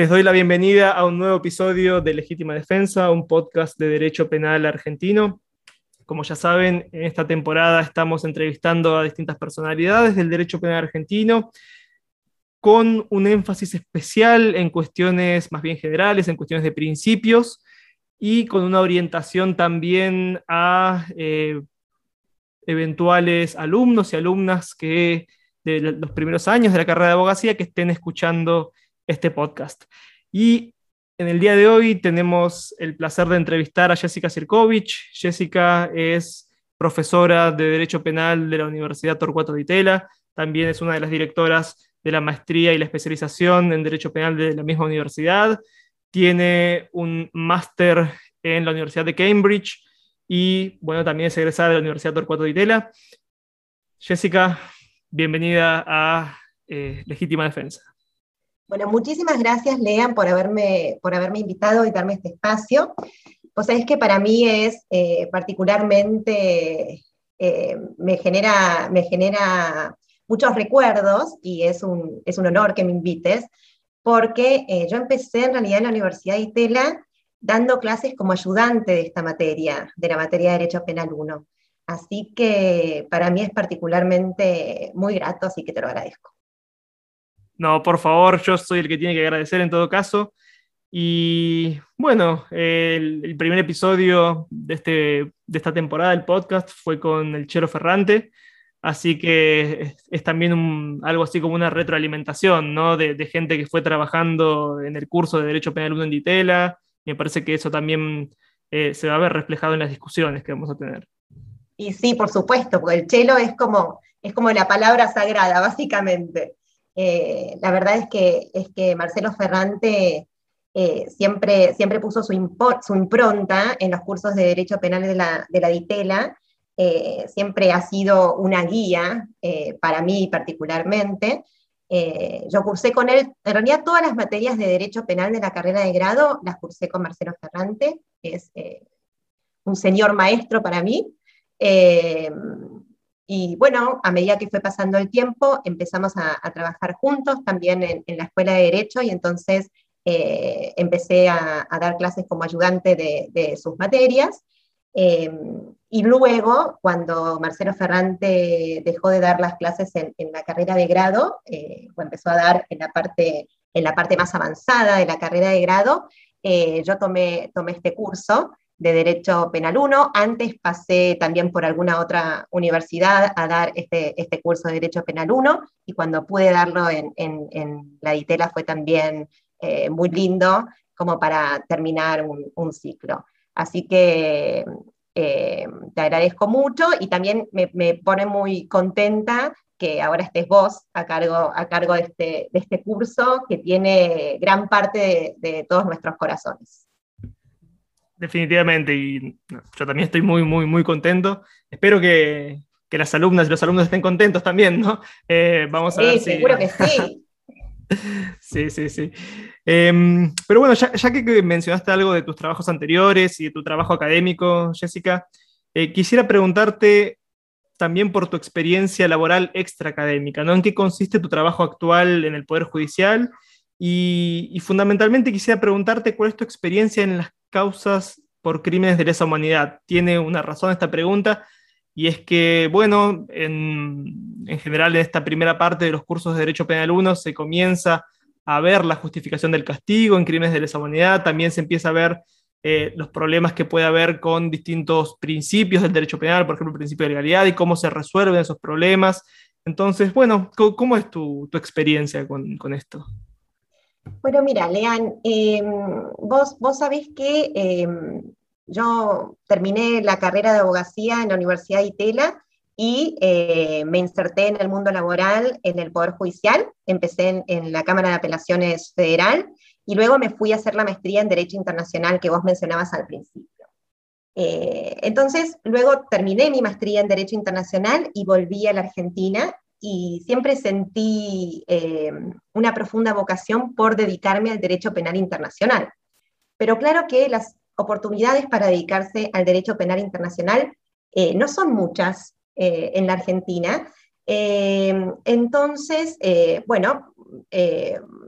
Les doy la bienvenida a un nuevo episodio de Legítima Defensa, un podcast de Derecho Penal argentino. Como ya saben, en esta temporada estamos entrevistando a distintas personalidades del derecho penal argentino, con un énfasis especial en cuestiones más bien generales, en cuestiones de principios, y con una orientación también a eh, eventuales alumnos y alumnas que de los primeros años de la carrera de abogacía que estén escuchando este podcast. Y en el día de hoy tenemos el placer de entrevistar a Jessica Sirkovich. Jessica es profesora de Derecho Penal de la Universidad Torcuato Di Tella, también es una de las directoras de la maestría y la especialización en Derecho Penal de la misma universidad. Tiene un máster en la Universidad de Cambridge y, bueno, también es egresada de la Universidad Torcuato Di Tella. Jessica, bienvenida a eh, Legítima Defensa. Bueno, muchísimas gracias, Lean, por haberme, por haberme invitado y darme este espacio. O sea, es que para mí es eh, particularmente, eh, me, genera, me genera muchos recuerdos y es un, es un honor que me invites, porque eh, yo empecé en realidad en la Universidad de Itela dando clases como ayudante de esta materia, de la materia de Derecho Penal 1. Así que para mí es particularmente muy grato, así que te lo agradezco. No, por favor, yo soy el que tiene que agradecer en todo caso. Y bueno, el, primer episodio de, este, de esta temporada del podcast fue con el Chero Ferrante, así que es, también algo así como una retroalimentación, ¿no? De, gente que fue trabajando en el curso de Derecho Penal 1 en Ditela. Me parece que eso también eh, se va a ver reflejado en las discusiones que vamos a tener. Y sí, por supuesto, porque el chelo es como, es como la palabra sagrada, básicamente. Eh, la verdad es que, es que Marcelo Ferrante eh, siempre, siempre puso su, impronta en los cursos de Derecho Penal de la, de la DITELA, eh, siempre ha sido una guía para mí particularmente. yo cursé con él, en realidad todas las materias de Derecho Penal de la carrera de grado las cursé con Marcelo Ferrante, que es un señor maestro para mí. Y bueno, a medida que fue pasando el tiempo, empezamos a, trabajar juntos también en, la Escuela de Derecho y entonces eh, empecé a, dar clases como ayudante de, sus materias. Em, y luego, cuando Marcelo Ferrante dejó de dar las clases en, la carrera de grado, eh, o empezó a dar en la, parte, en la parte más avanzada de la carrera de grado, eh, yo tomé, tomé este curso de Derecho Penal 1. Antes pasé también por alguna otra universidad a dar este, este curso de Derecho Penal 1 y cuando pude darlo en, en, la DITELA fue también eh, muy lindo como para terminar un, ciclo. Así que eh, te agradezco mucho y también me, me, pone muy contenta que ahora estés vos a cargo, a cargo de, este, de este curso que tiene gran parte de todos nuestros corazones. Definitivamente, y yo también estoy muy, muy, muy contento. Espero que, que las alumnas y los alumnos estén contentos también, ¿no? Eh, vamos a sí, ver seguro que sí. sí, sí, sí. Em, pero bueno, ya, ya, que mencionaste algo de tus trabajos anteriores y de tu trabajo académico, Jessica, eh, quisiera preguntarte también por tu experiencia laboral extraacadémica, ¿no? ¿En qué consiste tu trabajo actual en el Poder Judicial? Y, y fundamentalmente quisiera preguntarte cuál es tu experiencia en las causas por crímenes de lesa humanidad. Tiene una razón esta pregunta y es que, bueno, en, general en esta primera parte de los cursos de Derecho Penal 1 se comienza a ver la justificación del castigo en crímenes de lesa humanidad, también se empieza a ver eh, los problemas que puede haber con distintos principios del derecho penal, por ejemplo, el principio de legalidad y cómo se resuelven esos problemas. Entonces, bueno, ¿cómo, es tu, experiencia con, con esto? Bueno, mira, Lean, em, vos, vos sabés que em, yo terminé la carrera de abogacía en la Universidad de Itela y eh, me inserté en el mundo laboral en el Poder Judicial. Empecé en, la Cámara de Apelaciones Federal y luego me fui a hacer la maestría en Derecho Internacional que vos mencionabas al principio. Eh, entonces, luego terminé mi maestría en Derecho Internacional y volví a la Argentina y siempre sentí eh, una profunda vocación por dedicarme al derecho penal internacional. Pero claro que las oportunidades para dedicarse al derecho penal internacional eh, no son muchas eh, en la Argentina. entonces, bueno,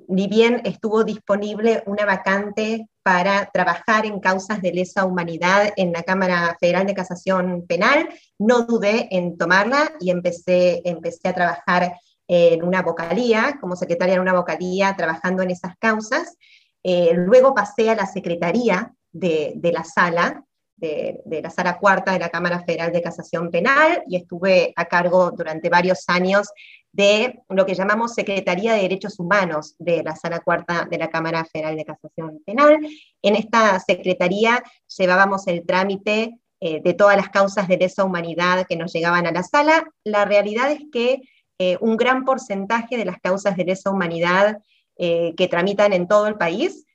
ni bien estuvo disponible una vacante para trabajar en causas de lesa humanidad en la Cámara Federal de Casación Penal, no dudé en tomarla y empecé, empecé a trabajar en una vocalía, como secretaria en una vocalía, trabajando en esas causas. Eh, luego pasé a la secretaría de, la sala, de, la sala cuarta de la Cámara Federal de Casación Penal, y estuve a cargo durante varios años de lo que llamamos Secretaría de Derechos Humanos de la Sala Cuarta de la Cámara Federal de Casación Penal. En esta secretaría llevábamos el trámite eh, de todas las causas de lesa humanidad que nos llegaban a la sala. La realidad es que eh, un gran porcentaje de las causas de lesa humanidad eh, que tramitan en todo el país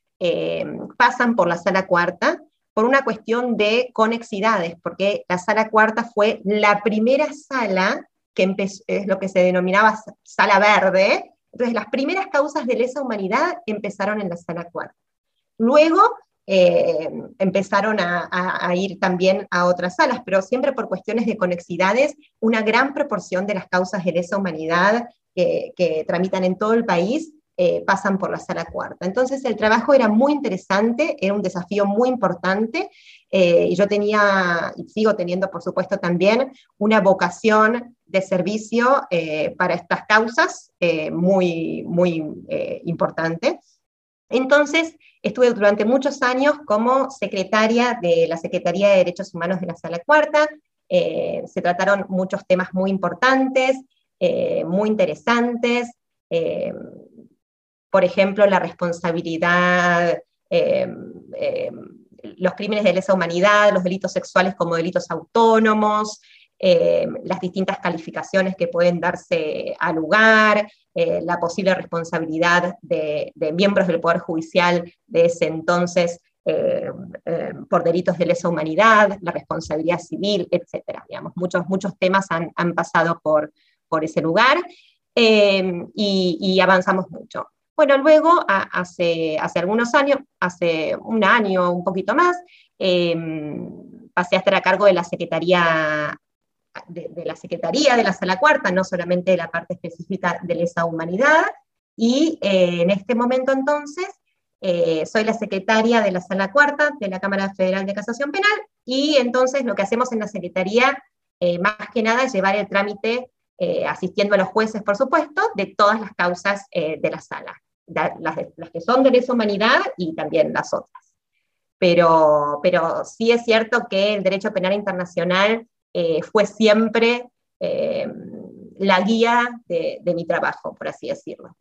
pasan por la Sala Cuarta por una cuestión de conexidades, porque la Sala Cuarta fue la primera sala que es lo que se denominaba sala verde. Entonces, las primeras causas de lesa humanidad empezaron en la sala cuarta. Luego eh, empezaron a, ir también a otras salas, pero siempre por cuestiones de conexidades, una gran proporción de las causas de lesa humanidad que tramitan en todo el país eh, pasan por la sala cuarta. Entonces el trabajo era muy interesante, era un desafío muy importante eh, y yo tenía, y sigo teniendo por supuesto también, una vocación de servicio eh, para estas causas muy, muy importante. Entonces, estuve durante muchos años como secretaria de la Secretaría de Derechos Humanos de la Sala Cuarta. se trataron muchos temas muy importantes, muy interesantes por ejemplo, la responsabilidad, eh, eh, los crímenes de lesa humanidad, los delitos sexuales como delitos autónomos, eh, las distintas calificaciones que pueden darse al lugar, la posible responsabilidad de, miembros del Poder Judicial de ese entonces por delitos de lesa humanidad, la responsabilidad civil, etc. Digamos, muchos, muchos temas han, pasado por, por ese lugar y avanzamos mucho. Bueno, luego, hace, hace algunos años, hace un año, un poquito más, em, pasé a estar a cargo de la Secretaría de, la Secretaría de la Sala Cuarta, no solamente de la parte específica de lesa humanidad, y eh, en este momento entonces eh, soy la secretaria de la Sala Cuarta de la Cámara Federal de Casación Penal, y entonces lo que hacemos en la Secretaría, eh, más que nada, es llevar el trámite, asistiendo a los jueces, por supuesto, de todas las causas de la sala las, que son de lesa humanidad y también las otras. Pero, pero sí es cierto que el derecho penal internacional eh, fue siempre eh, la guía de, mi trabajo, por así decirlo.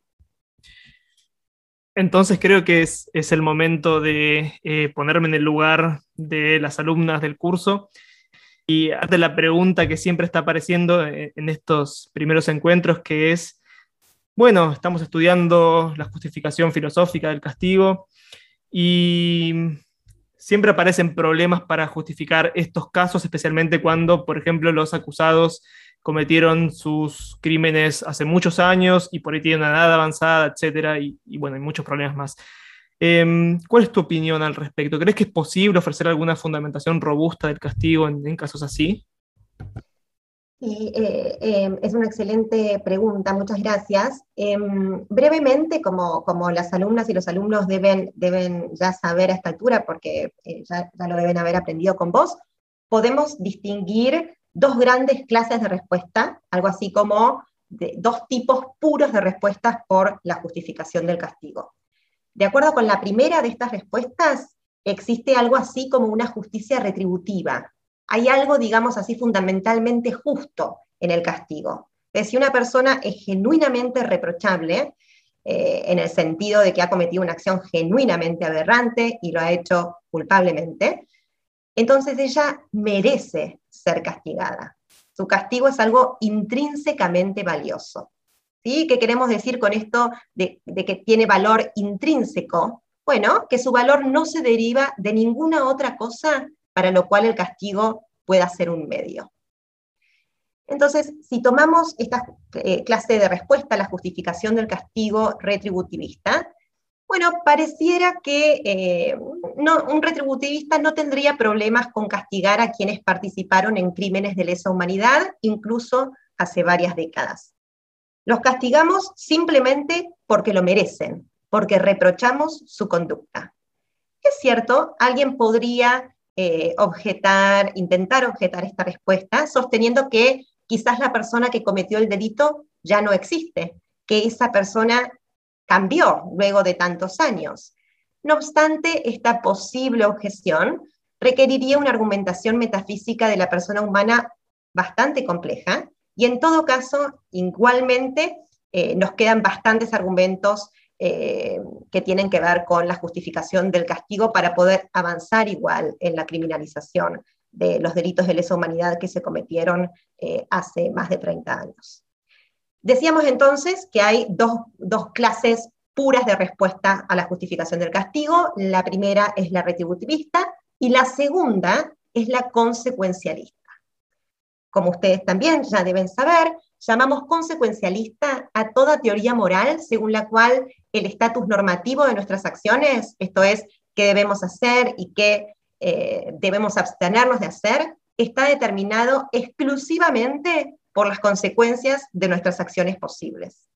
Entonces creo que es, es el momento de eh, ponerme en el lugar de las alumnas del curso y hacerte la pregunta que siempre está apareciendo en estos primeros encuentros, que es bueno, estamos estudiando la justificación filosófica del castigo y siempre aparecen problemas para justificar estos casos, especialmente cuando, por ejemplo, los acusados cometieron sus crímenes hace muchos años y por ahí tienen una edad avanzada, etcétera, y, bueno, hay muchos problemas más. Em, ¿Cuál es tu opinión al respecto? ¿Crees que es posible ofrecer alguna fundamentación robusta del castigo en casos así? Sí, eh, em, es una excelente pregunta, muchas gracias. Em, brevemente, como, como las alumnas y los alumnos deben, deben ya saber a esta altura, porque eh, ya, ya, lo deben haber aprendido con vos, podemos distinguir dos grandes clases de respuesta, algo así como dos tipos puros de respuestas por la justificación del castigo. De acuerdo con la primera de estas respuestas, existe algo así como una justicia retributiva, hay algo, digamos así, fundamentalmente justo en el castigo. Si una persona es genuinamente reprochable, eh, en el sentido de que ha cometido una acción genuinamente aberrante y lo ha hecho culpablemente, entonces ella merece ser castigada. Su castigo es algo intrínsecamente valioso. ¿Sí? ¿Qué queremos decir con esto de que tiene valor intrínseco? Bueno, que su valor no se deriva de ninguna otra cosa para lo cual el castigo pueda ser un medio. Entonces, si tomamos esta eh, clase de respuesta a la justificación del castigo retributivista, bueno, pareciera que eh, un retributivista no tendría problemas con castigar a quienes participaron en crímenes de lesa humanidad, incluso hace varias décadas. Los castigamos simplemente porque lo merecen, porque reprochamos su conducta. Es cierto, alguien podría eh, objetar, intentar objetar esta respuesta, sosteniendo que quizás la persona que cometió el delito ya no existe, que esa persona cambió luego de tantos años. No obstante, esta posible objeción requeriría una argumentación metafísica de la persona humana bastante compleja y en todo caso, igualmente, eh, nos quedan bastantes argumentos eh, que tienen que ver con la justificación del castigo para poder avanzar igual en la criminalización de los delitos de lesa humanidad que se cometieron eh, hace más de 30 años. Decíamos entonces que hay dos, dos clases puras de respuesta a la justificación del castigo. La primera es la retributivista y la segunda es la consecuencialista. Como ustedes también ya deben saber, llamamos consecuencialista a toda teoría moral según la cual el estatus normativo de nuestras acciones, esto es, qué debemos hacer y qué eh, debemos abstenernos de hacer, está determinado exclusivamente por las consecuencias de nuestras acciones posibles.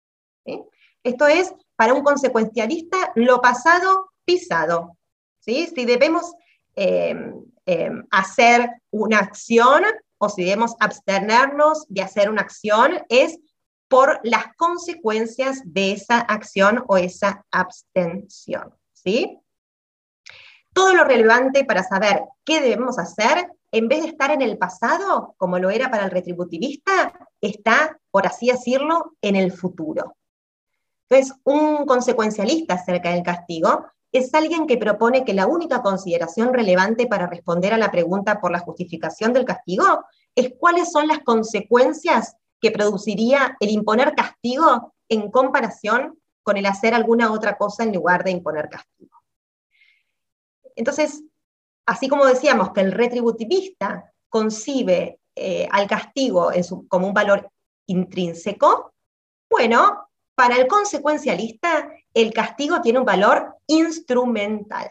Esto es, para un consecuencialista, lo pasado pisado. ¿sí? Si debemos eh, eh, hacer una acción, o si debemos abstenernos de hacer una acción es por las consecuencias de esa acción o esa abstención. ¿sí? Todo lo relevante para saber qué debemos hacer, en vez de estar en el pasado, como lo era para el retributivista, está, por así decirlo, en el futuro. Entonces, un consecuencialista acerca del castigo es alguien que propone que la única consideración relevante para responder a la pregunta por la justificación del castigo es cuáles son las consecuencias que produciría el imponer castigo en comparación con el hacer alguna otra cosa en lugar de imponer castigo. Entonces, así como decíamos que el retributivista concibe eh, al castigo como un valor intrínseco, bueno, para el consecuencialista el castigo tiene un valor instrumental.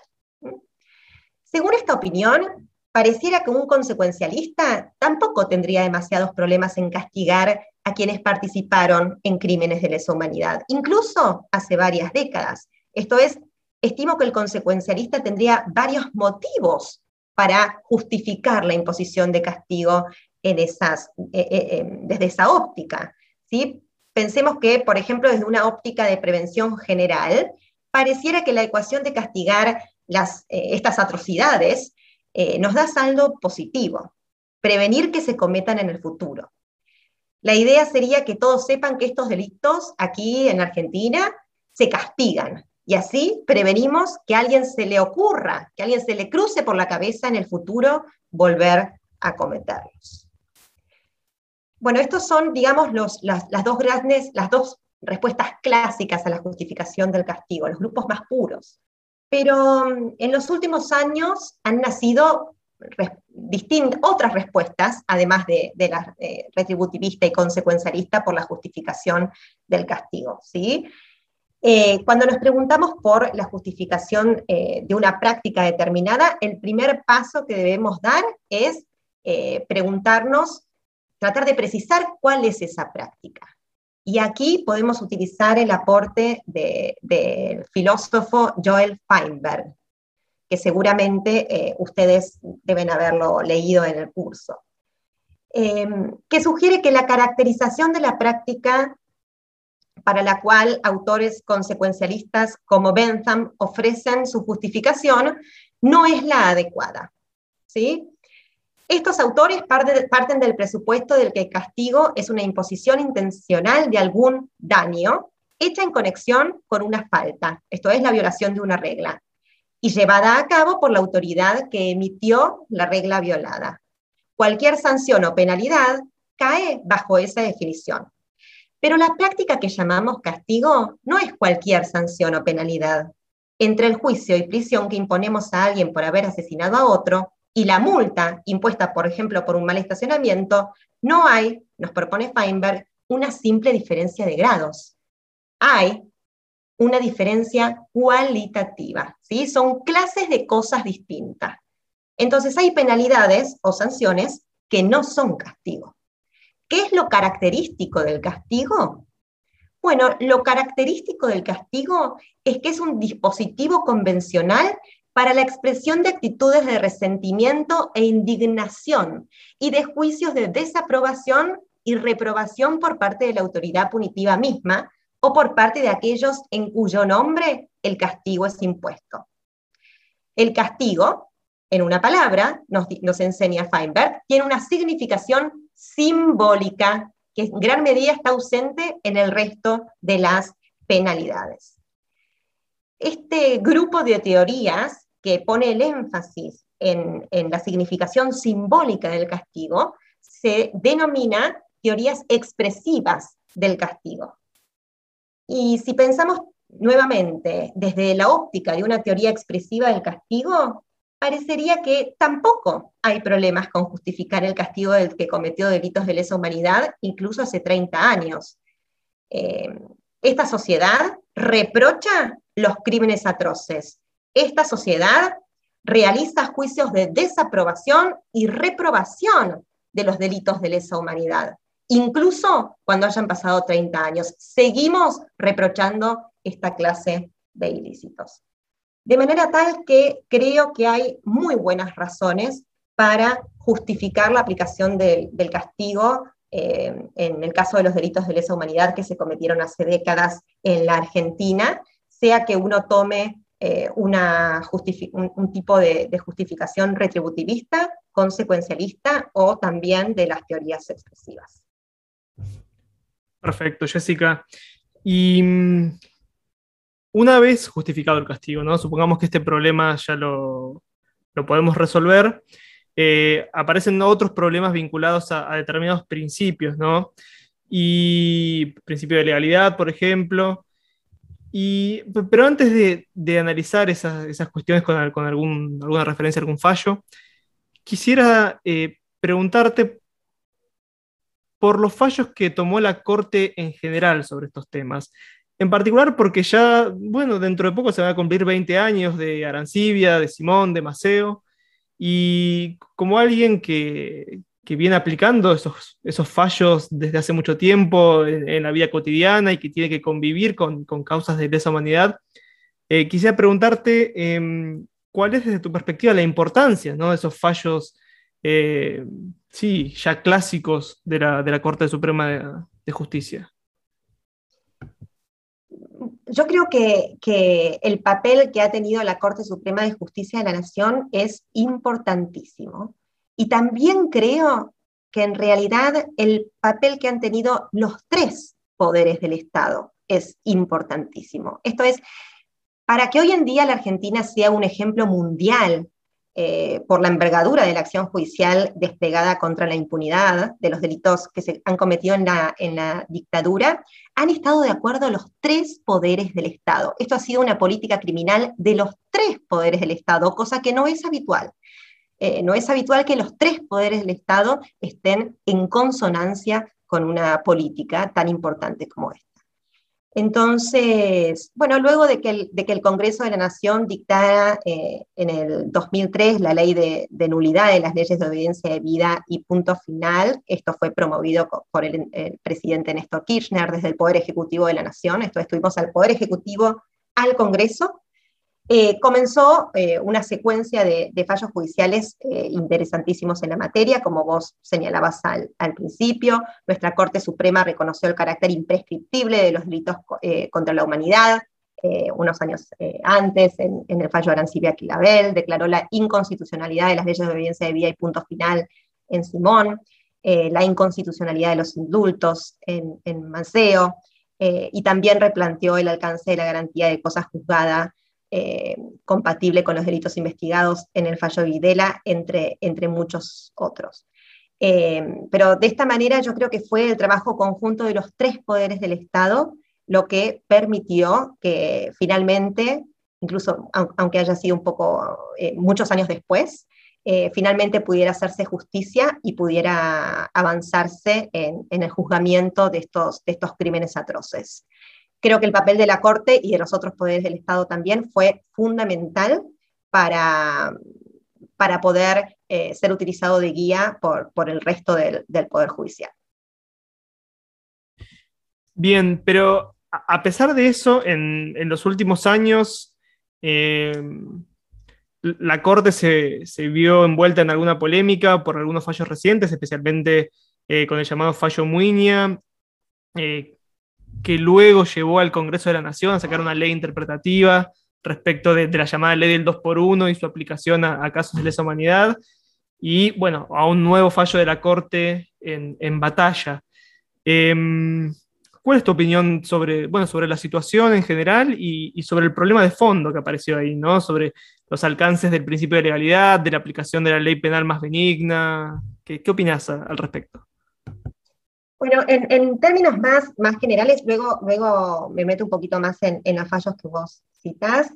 Según esta opinión, pareciera que un consecuencialista tampoco tendría demasiados problemas en castigar a quienes participaron en crímenes de lesa humanidad, incluso hace varias décadas. Esto es, estimo que el consecuencialista tendría varios motivos para justificar la imposición de castigo en esas, eh, eh, eh, desde esa óptica. ¿sí? Pensemos que, por ejemplo, desde una óptica de prevención general, pareciera que la ecuación de castigar las, estas atrocidades eh, nos da saldo positivo, prevenir que se cometan en el futuro. La idea sería que todos sepan que estos delitos aquí en Argentina se castigan y así prevenimos que a alguien se le ocurra, que a alguien se le cruce por la cabeza en el futuro volver a cometerlos. Bueno, estos son, digamos, las, dos grandes, las dos respuestas clásicas a la justificación del castigo, los grupos más puros. Pero mm, en los últimos años han nacido otras respuestas, además de, la eh, retributivista y consecuencialista por la justificación del castigo. ¿sí? Eh, cuando nos preguntamos por la justificación eh, de una práctica determinada, el primer paso que debemos dar es preguntarnos tratar de precisar cuál es esa práctica. Y aquí podemos utilizar el aporte del filósofo Joel Feinberg, que seguramente eh, ustedes deben haberlo leído en el curso, em, que sugiere que la caracterización de la práctica para la cual autores consecuencialistas como Bentham ofrecen su justificación no es la adecuada. ¿sí? Estos autores parten del presupuesto del que el castigo es una imposición intencional de algún daño hecha en conexión con una falta, esto es la violación de una regla, y llevada a cabo por la autoridad que emitió la regla violada. Cualquier sanción o penalidad cae bajo esa definición. Pero la práctica que llamamos castigo no es cualquier sanción o penalidad. Entre el juicio y prisión que imponemos a alguien por haber asesinado a otro, y la multa impuesta, por ejemplo, por un mal estacionamiento, no hay, nos propone Feinberg, una simple diferencia de grados. Hay una diferencia cualitativa, ¿sí? Son clases de cosas distintas. Entonces hay penalidades o sanciones que no son castigo. ¿Qué es lo característico del castigo? Bueno, lo característico del castigo es que es un dispositivo convencional para la expresión de actitudes de resentimiento e indignación y de juicios de desaprobación y reprobación por parte de la autoridad punitiva misma o por parte de aquellos en cuyo nombre el castigo es impuesto. El castigo, en una palabra, nos, enseña Feinberg, tiene una significación simbólica que en gran medida está ausente en el resto de las penalidades. Este grupo de teorías que pone el énfasis en, la significación simbólica del castigo se denomina teorías expresivas del castigo. Y si pensamos nuevamente desde la óptica de una teoría expresiva del castigo, parecería que tampoco hay problemas con justificar el castigo del que cometió delitos de lesa humanidad, incluso hace 30 años. Eh, esta sociedad reprocha los crímenes atroces. Esta sociedad realiza juicios de desaprobación y reprobación de los delitos de lesa humanidad, incluso cuando hayan pasado 30 años. Seguimos reprochando esta clase de ilícitos. De manera tal que creo que hay muy buenas razones para justificar la aplicación del, castigo eh, en el caso de los delitos de lesa humanidad que se cometieron hace décadas en la Argentina, sea que uno tome eh, una un, tipo de, justificación retributivista, consecuencialista o también de las teorías expresivas. Perfecto, Jessica. Y mm, una vez justificado el castigo, ¿no? Supongamos que este problema ya lo, podemos resolver. Eh, aparecen otros problemas vinculados a, determinados principios, ¿no? Y principio de legalidad, por ejemplo. Y, pero antes de, analizar esas, cuestiones con, alguna referencia a algún fallo, quisiera eh, preguntarte por los fallos que tomó la Corte en general sobre estos temas. En particular porque ya, bueno, dentro de poco se van a cumplir 20 años de Arancibia, de Simón, de Maceo, y como alguien que, viene aplicando esos, esos, fallos desde hace mucho tiempo en, la vida cotidiana y que tiene que convivir con, causas de lesa humanidad, eh, quisiera preguntarte em, cuál es desde tu perspectiva la importancia ¿no? de esos fallos, eh, sí, ya clásicos de la, Corte Suprema de Justicia yo creo que, el papel que ha tenido la Corte Suprema de Justicia de la Nación es importantísimo. Y también creo que en realidad el papel que han tenido los tres poderes del Estado es importantísimo. Esto es, para que hoy en día la Argentina sea un ejemplo mundial eh, por la envergadura de la acción judicial desplegada contra la impunidad de los delitos que se han cometido en la, en la dictadura, han estado de acuerdo los tres poderes del Estado. Esto ha sido una política criminal de los tres poderes del Estado, cosa que no es habitual. Eh, no es habitual que los tres poderes del Estado estén en consonancia con una política tan importante como esta. Entonces, bueno, luego de que el, Congreso de la Nación dictara eh, en el 2003 la ley de, nulidad de las leyes de obediencia de vida y punto final, esto fue promovido por el, el, presidente Néstor Kirchner desde el Poder Ejecutivo de la Nación, esto estuvimos al Poder Ejecutivo, al Congreso, eh, comenzó eh, una secuencia de, fallos judiciales eh, interesantísimos en la materia, como vos señalabas al, principio. Nuestra Corte Suprema reconoció el carácter imprescriptible de los delitos contra la humanidad. unos años antes, en, el fallo Arancibia Quilabel, declaró la inconstitucionalidad de las leyes de obediencia de vida y punto final en Simón, la inconstitucionalidad de los indultos en, en Manceo, y también replanteó el alcance de la garantía de cosas juzgadas eh, compatible con los delitos investigados en el fallo Videla, entre, entre muchos otros. Eh, pero de esta manera yo creo que fue el trabajo conjunto de los tres poderes del Estado lo que permitió que finalmente, incluso aunque haya sido un poco eh, muchos años después, finalmente pudiera hacerse justicia y pudiera avanzarse en, en el juzgamiento de estos, de estos crímenes atroces. Creo que el papel de la Corte y de los otros poderes del Estado también fue fundamental para, para poder eh, ser utilizado de guía por, por el resto del, Poder Judicial. Bien, pero a pesar de eso, en, los últimos años, eh, la Corte se, vio envuelta en alguna polémica por algunos fallos recientes, especialmente eh, con el llamado fallo Muiña, que luego llevó al Congreso de la Nación a sacar una ley interpretativa respecto de, la llamada ley del 2 por 1 y su aplicación a, casos de lesa humanidad, y bueno, a un nuevo fallo de la Corte en, batalla. Em, ¿Cuál es tu opinión sobre, bueno, sobre la situación en general y, sobre el problema de fondo que apareció ahí, ¿no? Sobre los alcances del principio de legalidad, de la aplicación de la ley penal más benigna. ¿Qué, qué opinas al respecto? Bueno, en, términos más, más generales, luego, luego me meto un poquito más en, los fallos que vos citás,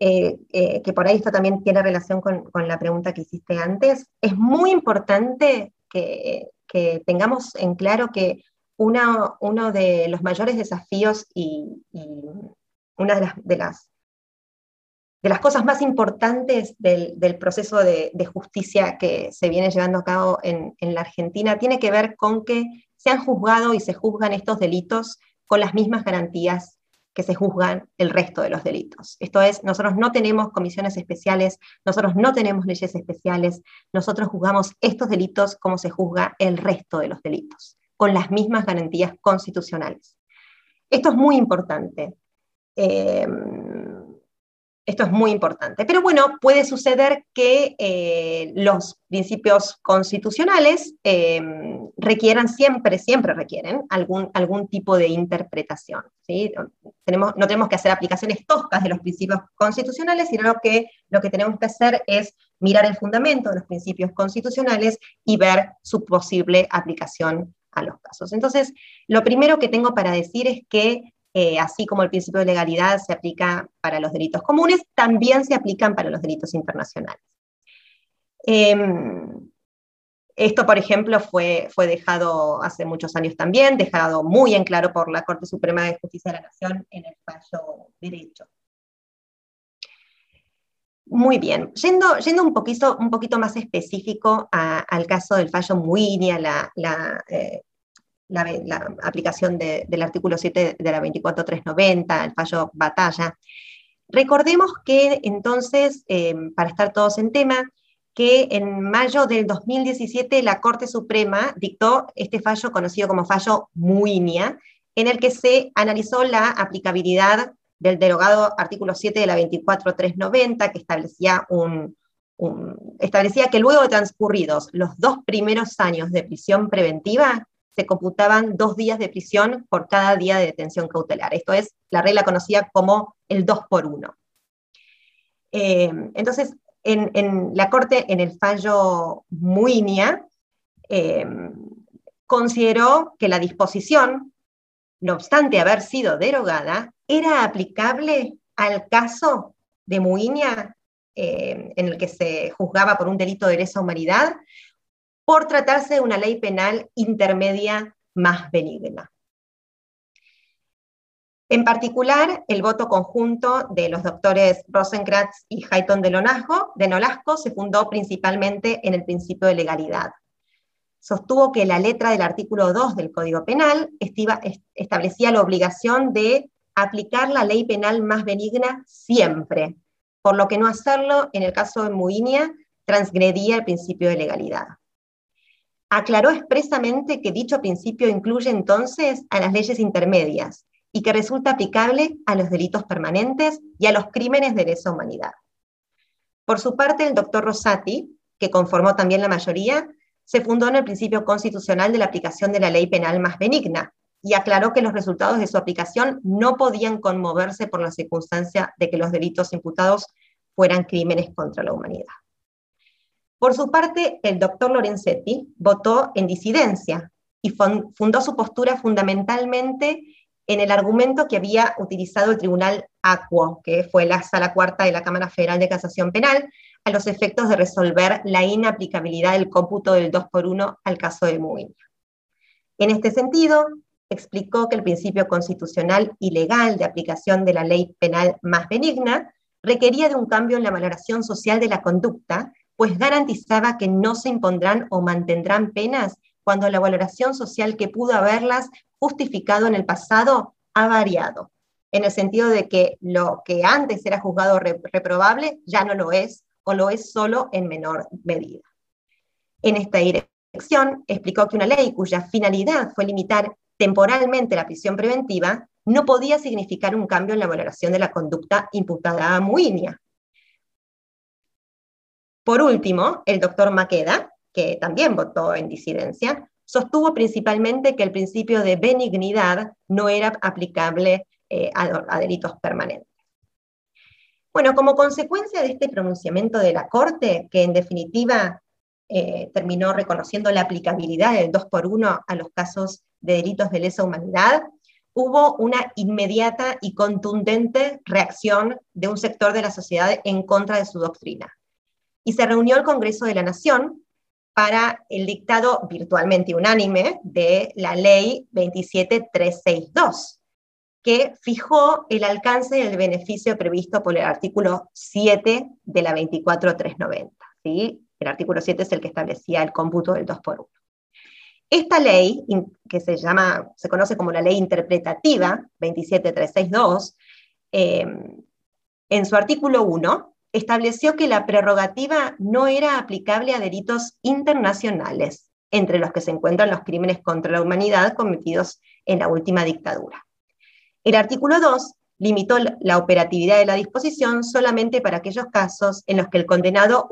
eh, eh, que por ahí esto también tiene relación con, la pregunta que hiciste antes. Es muy importante que, que tengamos en claro que uno de los mayores desafíos y, una de las, de las, de, las, cosas más importantes del, proceso de, justicia que se viene llevando a cabo en, la Argentina tiene que ver con que se han juzgado y se juzgan estos delitos con las mismas garantías que se juzgan el resto de los delitos. Esto es, nosotros no tenemos comisiones especiales, nosotros no tenemos leyes especiales, nosotros juzgamos estos delitos como se juzga el resto de los delitos con las mismas garantías constitucionales. Esto es muy importante. Eh, esto es muy importante. Pero bueno, puede suceder que eh, los principios constitucionales eh, requieran siempre, siempre requieren algún, algún tipo de interpretación. ¿sí? Tenemos, no tenemos que hacer aplicaciones toscas de los principios constitucionales, sino que lo que tenemos que hacer es mirar el fundamento de los principios constitucionales y ver su posible aplicación a los casos. Entonces, lo primero que tengo para decir es que eh, así como el principio de legalidad se aplica para los delitos comunes, también se aplican para los delitos internacionales. Em, esto, por ejemplo, fue, fue dejado hace muchos años también, dejado muy en claro por la Corte Suprema de Justicia de la Nación en el fallo derecho. Muy bien, yendo, yendo un, poquito, un poquito más específico al caso del fallo Muinia, la, la, eh, la, aplicación del artículo 7 de la 24390, el fallo Batalla, recordemos que entonces, eh, para estar todos en tema, que en mayo del 2017 la Corte Suprema dictó este fallo conocido como fallo Muinia, en el que se analizó la aplicabilidad del derogado artículo 7 de la 24390, que establecía, un, establecía que luego de transcurridos los dos primeros años de prisión preventiva, se computaban dos días de prisión por cada día de detención cautelar. Esto es la regla conocida como el 2 por 1. Eh, entonces, en, la Corte, en el fallo Muinia, eh, consideró que la disposición, no obstante haber sido derogada, era aplicable al caso de Muiña, eh, en el que se juzgaba por un delito de lesa humanidad, por tratarse de una ley penal intermedia más benigna. En particular, el voto conjunto de los doctores Rosenkratz y Hayton de, de Nolasco se fundó principalmente en el principio de legalidad. Sostuvo que la letra del artículo 2 del Código Penal establecía la obligación de aplicar la ley penal más benigna siempre, por lo que no hacerlo, en el caso de Muinia, transgredía el principio de legalidad. Aclaró expresamente que dicho principio incluye entonces a las leyes intermedias y que resulta aplicable a los delitos permanentes y a los crímenes de lesa humanidad. Por su parte, el doctor Rosati, que conformó también la mayoría, se fundó en el principio constitucional de la aplicación de la ley penal más benigna, y aclaró que los resultados de su aplicación no podían conmoverse por la circunstancia de que los delitos imputados fueran crímenes contra la humanidad. Por su parte, el doctor Lorenzetti votó en disidencia y fundó su postura fundamentalmente en el argumento que había utilizado el Tribunal Aquo, que fue la sala cuarta de la Cámara Federal de Casación Penal, a los efectos de resolver la inaplicabilidad del cómputo del 2 por 1 al caso de Muiña. En este sentido, explicó que el principio constitucional y legal de aplicación de la ley penal más benigna requería de un cambio en la valoración social de la conducta, pues garantizaba que no se impondrán o mantendrán penas cuando la valoración social que pudo haberlas justificado en el pasado ha variado, en el sentido de que lo que antes era juzgado reprobable ya no lo es, o lo es solo en menor medida. En esta dirección explicó que una ley cuya finalidad fue limitar temporalmente la prisión preventiva no podía significar un cambio en la valoración de la conducta imputada a Muinia. Por último, el doctor Maqueda, que también votó en disidencia, sostuvo principalmente que el principio de benignidad no era aplicable eh, a, delitos permanentes. Bueno, como consecuencia de este pronunciamiento de la Corte, que en definitiva eh, terminó reconociendo la aplicabilidad del 2 por 1 a los casos de delitos de lesa humanidad, hubo una inmediata y contundente reacción de un sector de la sociedad en contra de su doctrina. Y se reunió el Congreso de la Nación para el dictado virtualmente unánime de la ley 27362, que fijó el alcance del beneficio previsto por el artículo 7 de la 24390. ¿sí? El artículo 7 es el que establecía el cómputo del 2 por 1. Esta ley, que se, llama, se conoce como la ley interpretativa 27362, eh, en su artículo 1 estableció que la prerrogativa no era aplicable a delitos internacionales, entre los que se encuentran los crímenes contra la humanidad cometidos en la última dictadura. El artículo 2 limitó la operatividad de la disposición solamente para aquellos casos en los que el condenado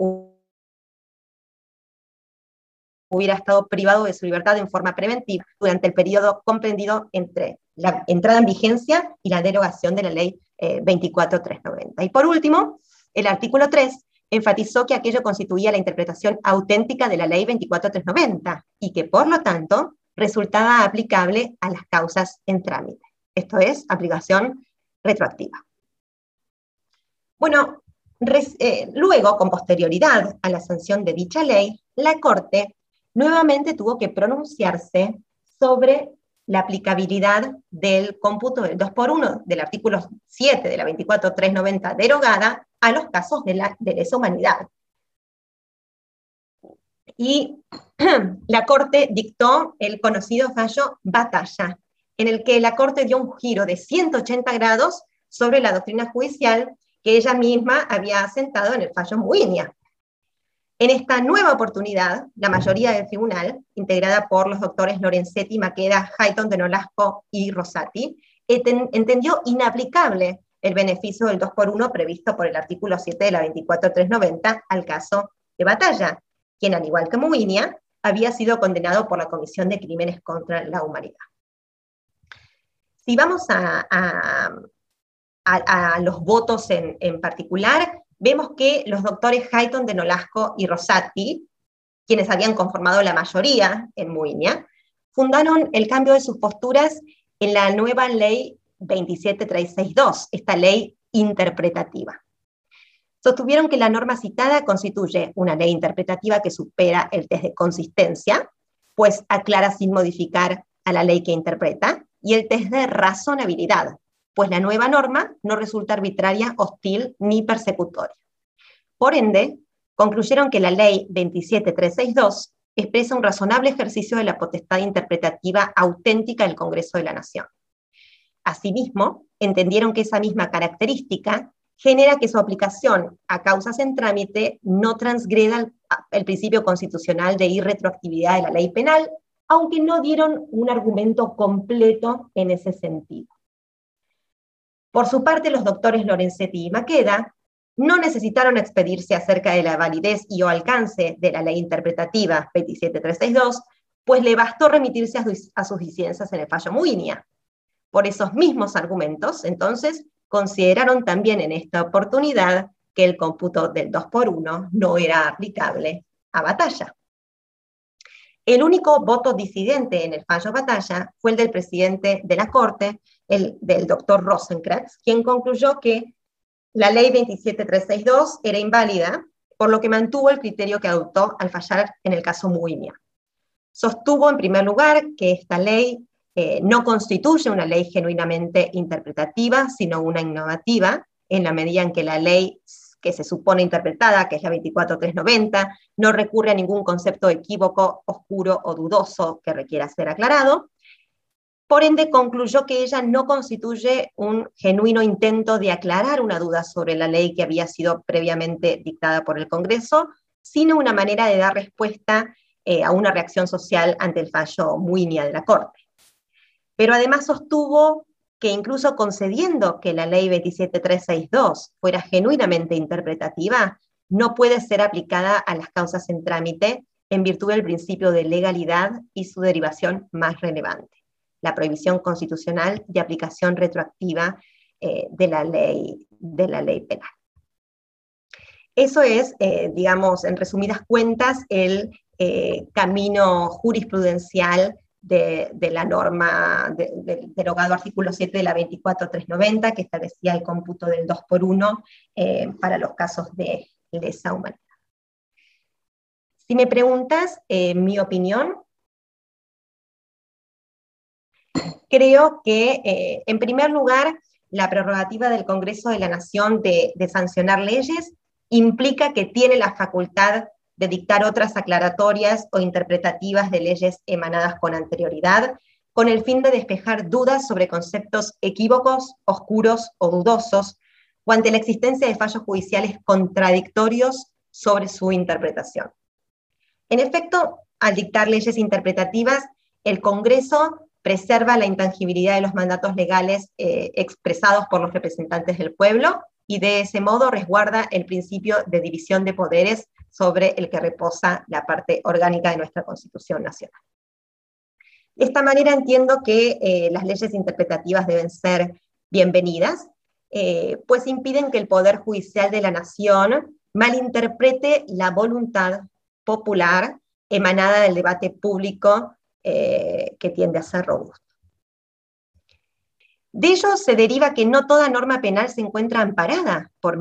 hubiera estado privado de su libertad en forma preventiva durante el periodo comprendido entre la entrada en vigencia y la derogación de la ley 24390. Eh, y por último, el artículo 3 enfatizó que aquello constituía la interpretación auténtica de la ley 24390 y que, por lo tanto, resultaba aplicable a las causas en trámite. Esto es, aplicación retroactiva. Bueno, eh, luego, con posterioridad a la sanción de dicha ley, la Corte nuevamente tuvo que pronunciarse sobre la aplicabilidad del cómputo del 2 por 1 del artículo 7 de la 24390 derogada a los casos de, la, de lesa humanidad. Y la Corte dictó el conocido fallo Batalla, en el que la Corte dio un giro de 180 grados sobre la doctrina judicial que ella misma había asentado en el fallo Muinia. En esta nueva oportunidad, la mayoría del tribunal, integrada por los doctores Lorenzetti, Maqueda, Hayton de Nolasco y Rosati, entendió inaplicable el beneficio del 2 por 1 previsto por el artículo 7 de la 24390 al caso de batalla, quien, al igual que Muinia, había sido condenado por la Comisión de Crímenes contra la Humanidad. Si vamos a, los votos en, en particular, vemos que los doctores Hayton de Nolasco y Rosati, quienes habían conformado la mayoría en Muinia, fundaron el cambio de sus posturas en la nueva ley 27362, esta ley interpretativa. Sostuvieron que la norma citada constituye una ley interpretativa que supera el test de consistencia, pues aclara sin modificar a la ley que interpreta, y el test de razonabilidad, pues la nueva norma no resulta arbitraria, hostil ni persecutoria. Por ende, concluyeron que la ley 27362 expresa un razonable ejercicio de la potestad interpretativa auténtica del Congreso de la Nación. Asimismo, entendieron que esa misma característica genera que su aplicación a causas en trámite no transgreda el, principio constitucional de irretroactividad de la ley penal, aunque no dieron un argumento completo en ese sentido. Por su parte, los doctores Lorenzetti y Maqueda no necesitaron expedirse acerca de la validez y o alcance de la ley interpretativa 27362, pues le bastó remitirse a, sus disidencias en el fallo Muinia. Por esos mismos argumentos, entonces, consideraron también en esta oportunidad que el cómputo del 2 por 1 no era aplicable a batalla. El único voto disidente en el fallo batalla fue el del presidente de la Corte, el, del doctor Rosenkreuz, quien concluyó que la ley 27362 era inválida, por lo que mantuvo el criterio que adoptó al fallar en el caso Muimia. Sostuvo, en primer lugar, que esta ley eh, no constituye una ley genuinamente interpretativa, sino una innovativa, en la medida en que la ley que se supone interpretada, que es la 24390, no recurre a ningún concepto equívoco, oscuro o dudoso que requiera ser aclarado, Por ende, concluyó que ella no constituye un genuino intento de aclarar una duda sobre la ley que había sido previamente dictada por el Congreso, sino una manera de dar respuesta eh, a una reacción social ante el fallo Muinia de la Corte. Pero además sostuvo que incluso concediendo que la ley 27362 fuera genuinamente interpretativa, no puede ser aplicada a las causas en trámite en virtud del principio de legalidad y su derivación más relevante la prohibición constitucional de aplicación retroactiva eh, de, la ley, de la ley penal. Eso es, eh, digamos, en resumidas cuentas, el eh, camino jurisprudencial de, la norma del derogado artículo 7 de la 24390, que establecía el cómputo del 2 por 1 para los casos de lesa humanidad. Si me preguntas mi opinión, creo que, eh, en primer lugar, la prerrogativa del Congreso de la Nación de, sancionar leyes implica que tiene la facultad de dictar otras aclaratorias o interpretativas de leyes emanadas con anterioridad, con el fin de despejar dudas sobre conceptos equívocos, oscuros o dudosos, o ante la existencia de fallos judiciales contradictorios sobre su interpretación. En efecto, al dictar leyes interpretativas, el Congreso preserva la intangibilidad de los mandatos legales eh, expresados por los representantes del pueblo y de ese modo resguarda el principio de división de poderes sobre el que reposa la parte orgánica de nuestra Constitución Nacional. De esta manera entiendo que eh, las leyes interpretativas deben ser bienvenidas, eh, pues impiden que el Poder Judicial de la Nación malinterprete la voluntad popular emanada del debate público eh, que tiende a ser robusto. De ello se deriva que no toda norma penal se encuentra amparada por,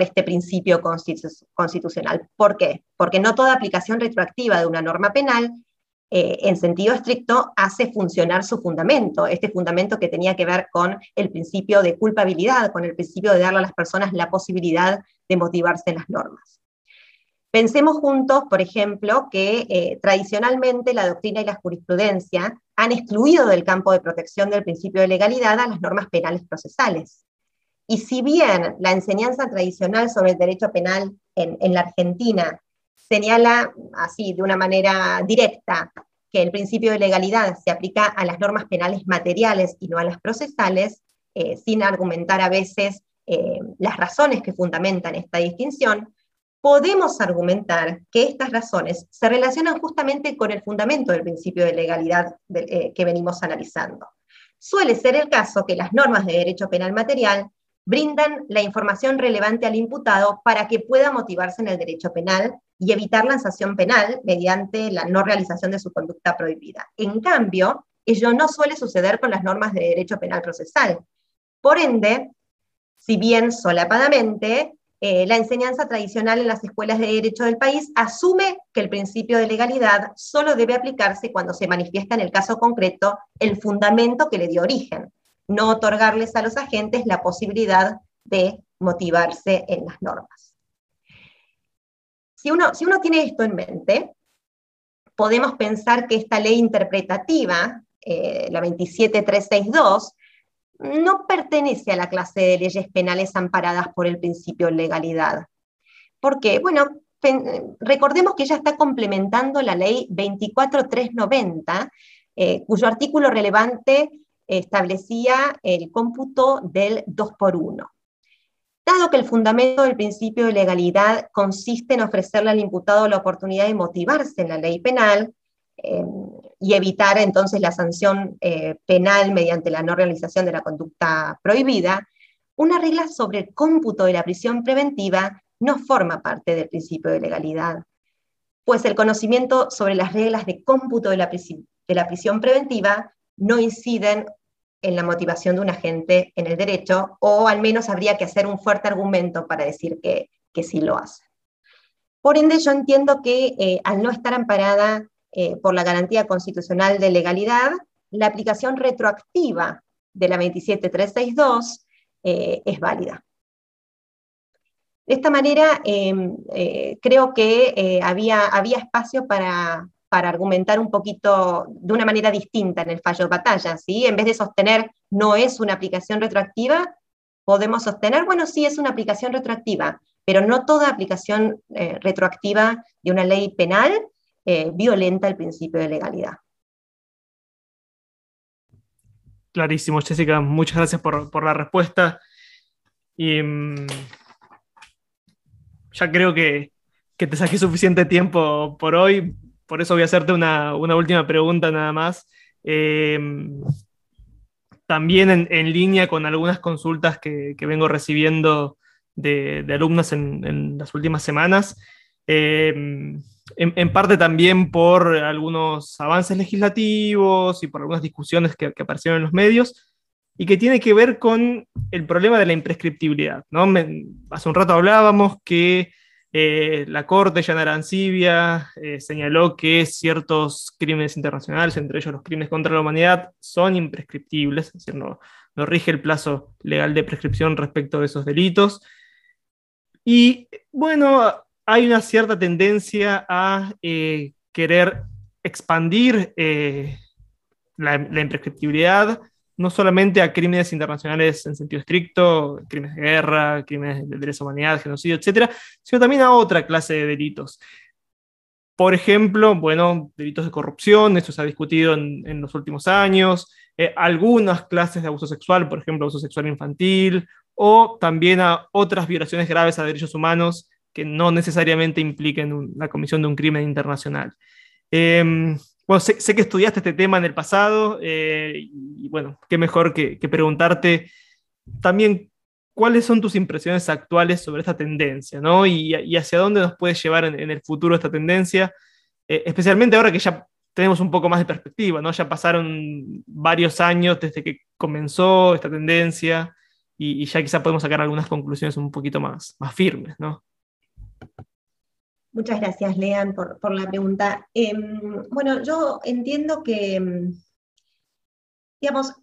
este principio constitucional. ¿Por qué? Porque no toda aplicación retroactiva de una norma penal, eh, en sentido estricto, hace funcionar su fundamento, este fundamento que tenía que ver con el principio de culpabilidad, con el principio de darle a las personas la posibilidad de motivarse en las normas. Pensemos juntos, por ejemplo, que eh, tradicionalmente la doctrina y la jurisprudencia han excluido del campo de protección del principio de legalidad a las normas penales procesales. Y si bien la enseñanza tradicional sobre el derecho penal en, la Argentina señala así, de una manera directa, que el principio de legalidad se aplica a las normas penales materiales y no a las procesales, eh, sin argumentar a veces eh, las razones que fundamentan esta distinción, podemos argumentar que estas razones se relacionan justamente con el fundamento del principio de legalidad eh, que venimos analizando. Suele ser el caso que las normas de derecho penal material brindan la información relevante al imputado para que pueda motivarse en el derecho penal y evitar la sanción penal mediante la no realización de su conducta prohibida. En cambio, ello no suele suceder con las normas de derecho penal procesal. Por ende, si bien solapadamente, eh, la enseñanza tradicional en las escuelas de derecho del país asume que el principio de legalidad solo debe aplicarse cuando se manifiesta en el caso concreto el fundamento que le dio origen, no otorgarles a los agentes la posibilidad de motivarse en las normas. Si uno, si uno tiene esto en mente, podemos pensar que esta ley interpretativa, eh, la 27362, no pertenece a la clase de leyes penales amparadas por el principio de legalidad. ¿Por qué? Bueno, recordemos que ella está complementando la ley 24390, eh, cuyo artículo relevante establecía el cómputo del 2 por 1. Dado que el fundamento del principio de legalidad consiste en ofrecerle al imputado la oportunidad de motivarse en la ley penal, eh, y evitar entonces la sanción eh, penal mediante la no realización de la conducta prohibida, una regla sobre el cómputo de la prisión preventiva no forma parte del principio de legalidad, pues el conocimiento sobre las reglas de cómputo de la, de la prisión preventiva no inciden en la motivación de un agente en el derecho, o al menos habría que hacer un fuerte argumento para decir que, que sí lo hace. Por ende, yo entiendo que eh, al no estar amparada eh, por la garantía constitucional de legalidad, la aplicación retroactiva de la 27362 eh, es válida. De esta manera, em, eh, creo que había, había espacio para, para argumentar un poquito de una manera distinta en el fallo de batalla, ¿sí? En vez de sostener no es una aplicación retroactiva, podemos sostener, bueno, sí es una aplicación retroactiva, pero no toda aplicación eh, retroactiva de una ley penal eh, violenta el principio de legalidad. Clarísimo, Jessica, muchas gracias por, la respuesta. Y mm, ya creo que, que, te saqué suficiente tiempo por hoy, por eso voy a hacerte una, última pregunta nada más. Eh, también en, línea con algunas consultas que, vengo recibiendo de, de alumnas en, las últimas semanas, eh, en, parte también por algunos avances legislativos y por algunas discusiones que, aparecieron en los medios, y que tiene que ver con el problema de la imprescriptibilidad. ¿no? hace un rato hablábamos que eh, la Corte ya Arancibia eh, señaló que ciertos crímenes internacionales, entre ellos los crímenes contra la humanidad, son imprescriptibles, es decir, no, no rige el plazo legal de prescripción respecto de esos delitos. Y bueno, hay una cierta tendencia a eh, querer expandir la, la imprescriptibilidad no solamente a crímenes internacionales en sentido estricto, crímenes de guerra, crímenes de derecho humanidad, genocidio, etcétera, sino también a otra clase de delitos. Por ejemplo, bueno, delitos de corrupción, esto se ha discutido en, los últimos años, eh, algunas clases de abuso sexual, por ejemplo, abuso sexual infantil, o también a otras violaciones graves a derechos humanos que no necesariamente impliquen la comisión de un crimen internacional. Em, bueno, sé, que estudiaste este tema en el pasado eh, y bueno, qué mejor que, preguntarte también cuáles son tus impresiones actuales sobre esta tendencia, ¿no? Y, hacia dónde nos puede llevar en, el futuro esta tendencia, eh, especialmente ahora que ya tenemos un poco más de perspectiva, ¿no? Ya pasaron varios años desde que comenzó esta tendencia y, ya quizá podemos sacar algunas conclusiones un poquito más, más firmes, ¿no? Muchas gracias, Lean, por, la pregunta. Em, bueno, yo entiendo que, em, digamos,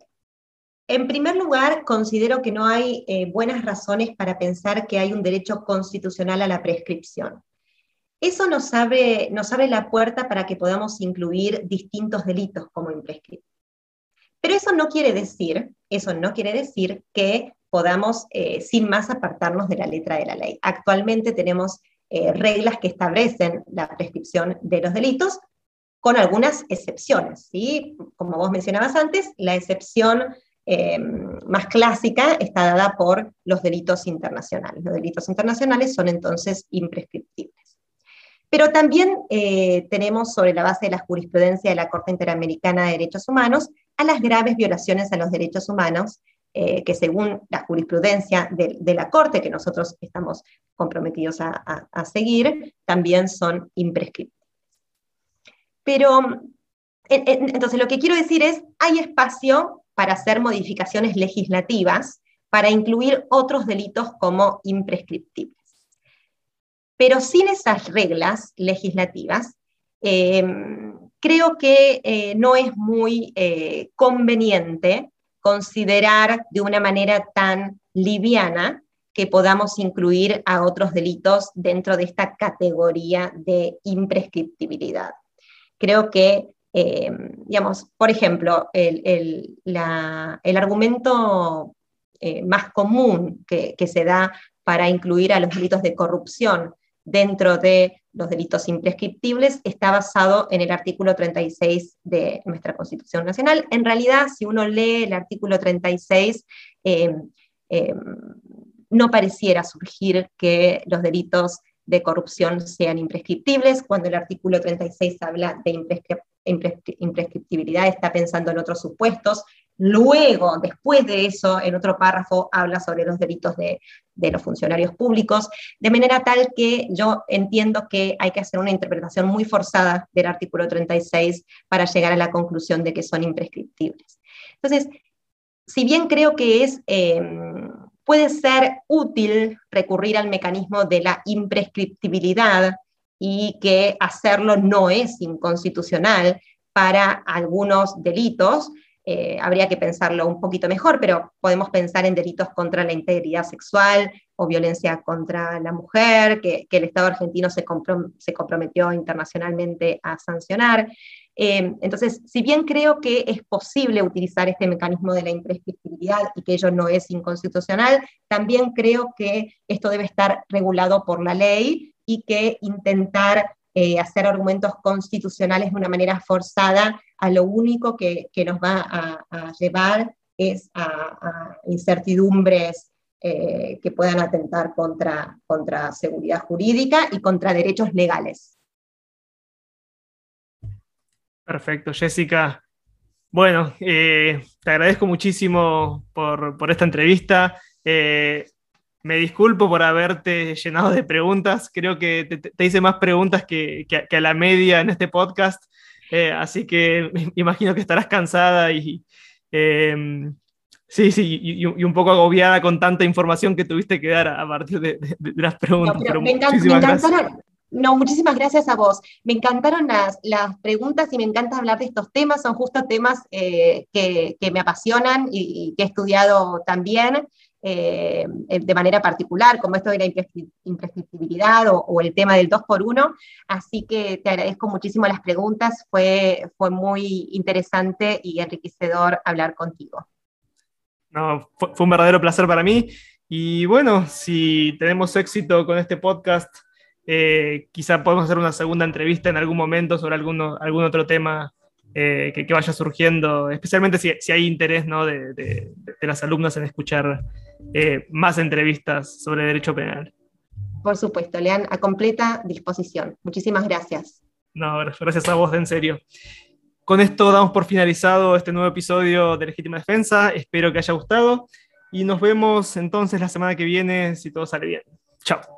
en primer lugar, considero que no hay eh, buenas razones para pensar que hay un derecho constitucional a la prescripción. Eso nos abre, nos abre la puerta para que podamos incluir distintos delitos como imprescriptibles. Pero eso no quiere decir, eso no quiere decir que podamos eh, sin más apartarnos de la letra de la ley. Actualmente tenemos eh, reglas que establecen la prescripción de los delitos, con algunas excepciones. ¿sí? Como vos mencionabas antes, la excepción eh, más clásica está dada por los delitos internacionales. Los delitos internacionales son entonces imprescriptibles. Pero también eh, tenemos sobre la base de la jurisprudencia de la Corte Interamericana de Derechos Humanos a las graves violaciones a los derechos humanos eh, que según la jurisprudencia de, la Corte, que nosotros estamos comprometidos a, seguir, también son imprescriptibles. Pero, entonces lo que quiero decir es, hay espacio para hacer modificaciones legislativas para incluir otros delitos como imprescriptibles. Pero sin esas reglas legislativas, eh, creo que eh, no es muy conveniente considerar de una manera tan liviana que podamos incluir a otros delitos dentro de esta categoría de imprescriptibilidad. Creo que, eh, digamos, por ejemplo, el, argumento eh, más común que, que se da para incluir a los delitos de corrupción dentro de los delitos imprescriptibles está basado en el artículo 36 de nuestra Constitución Nacional. En realidad, si uno lee el artículo 36, eh, eh, no pareciera surgir que los delitos de corrupción sean imprescriptibles. Cuando el artículo 36 habla de imprescriptibilidad, está pensando en otros supuestos. Luego, después de eso, en otro párrafo habla sobre los delitos de, los funcionarios públicos, de manera tal que yo entiendo que hay que hacer una interpretación muy forzada del artículo 36 para llegar a la conclusión de que son imprescriptibles. Entonces, si bien creo que es, em, puede ser útil recurrir al mecanismo de la imprescriptibilidad y que hacerlo no es inconstitucional para algunos delitos, eh, habría que pensarlo un poquito mejor, pero podemos pensar en delitos contra la integridad sexual o violencia contra la mujer, que, el Estado argentino se, comprometió internacionalmente a sancionar. Eh, entonces, si bien creo que es posible utilizar este mecanismo de la imprescriptibilidad y que ello no es inconstitucional, también creo que esto debe estar regulado por la ley y que intentar eh, hacer argumentos constitucionales de una manera forzada, a lo único que, nos va a, llevar es a, incertidumbres eh, que puedan atentar contra, contra seguridad jurídica y contra derechos legales. Perfecto, Jessica. Bueno, eh, te agradezco muchísimo por, esta entrevista. Me disculpo por haberte llenado de preguntas. Creo que te, hice más preguntas que, a la media en este podcast. Eh, así que me imagino que estarás cansada y, em, sí, sí, y, un poco agobiada con tanta información que tuviste que dar a, partir de, las preguntas. No, me, encantaron. No, muchísimas gracias a vos. Me encantaron las, preguntas y me encanta hablar de estos temas. Son justo temas eh, que, me apasionan y, que he estudiado también. Eh, de manera particular, como esto de la imprescriptibilidad o, el tema del 2 por 1 Así que te agradezco muchísimo las preguntas, fue, fue muy interesante y enriquecedor hablar contigo. No, fue, un verdadero placer para mí. Y bueno, si tenemos éxito con este podcast, eh, quizá podemos hacer una segunda entrevista en algún momento sobre alguno, algún otro tema eh, que, vaya surgiendo, especialmente si, si hay interés ¿no? de, de, de, las alumnas en escuchar eh, más entrevistas sobre derecho penal. Por supuesto, Lean, a completa disposición. Muchísimas gracias. No, gracias a vos, en serio. Con esto damos por finalizado este nuevo episodio de Legítima Defensa. Espero que haya gustado y nos vemos entonces la semana que viene si todo sale bien. Chao.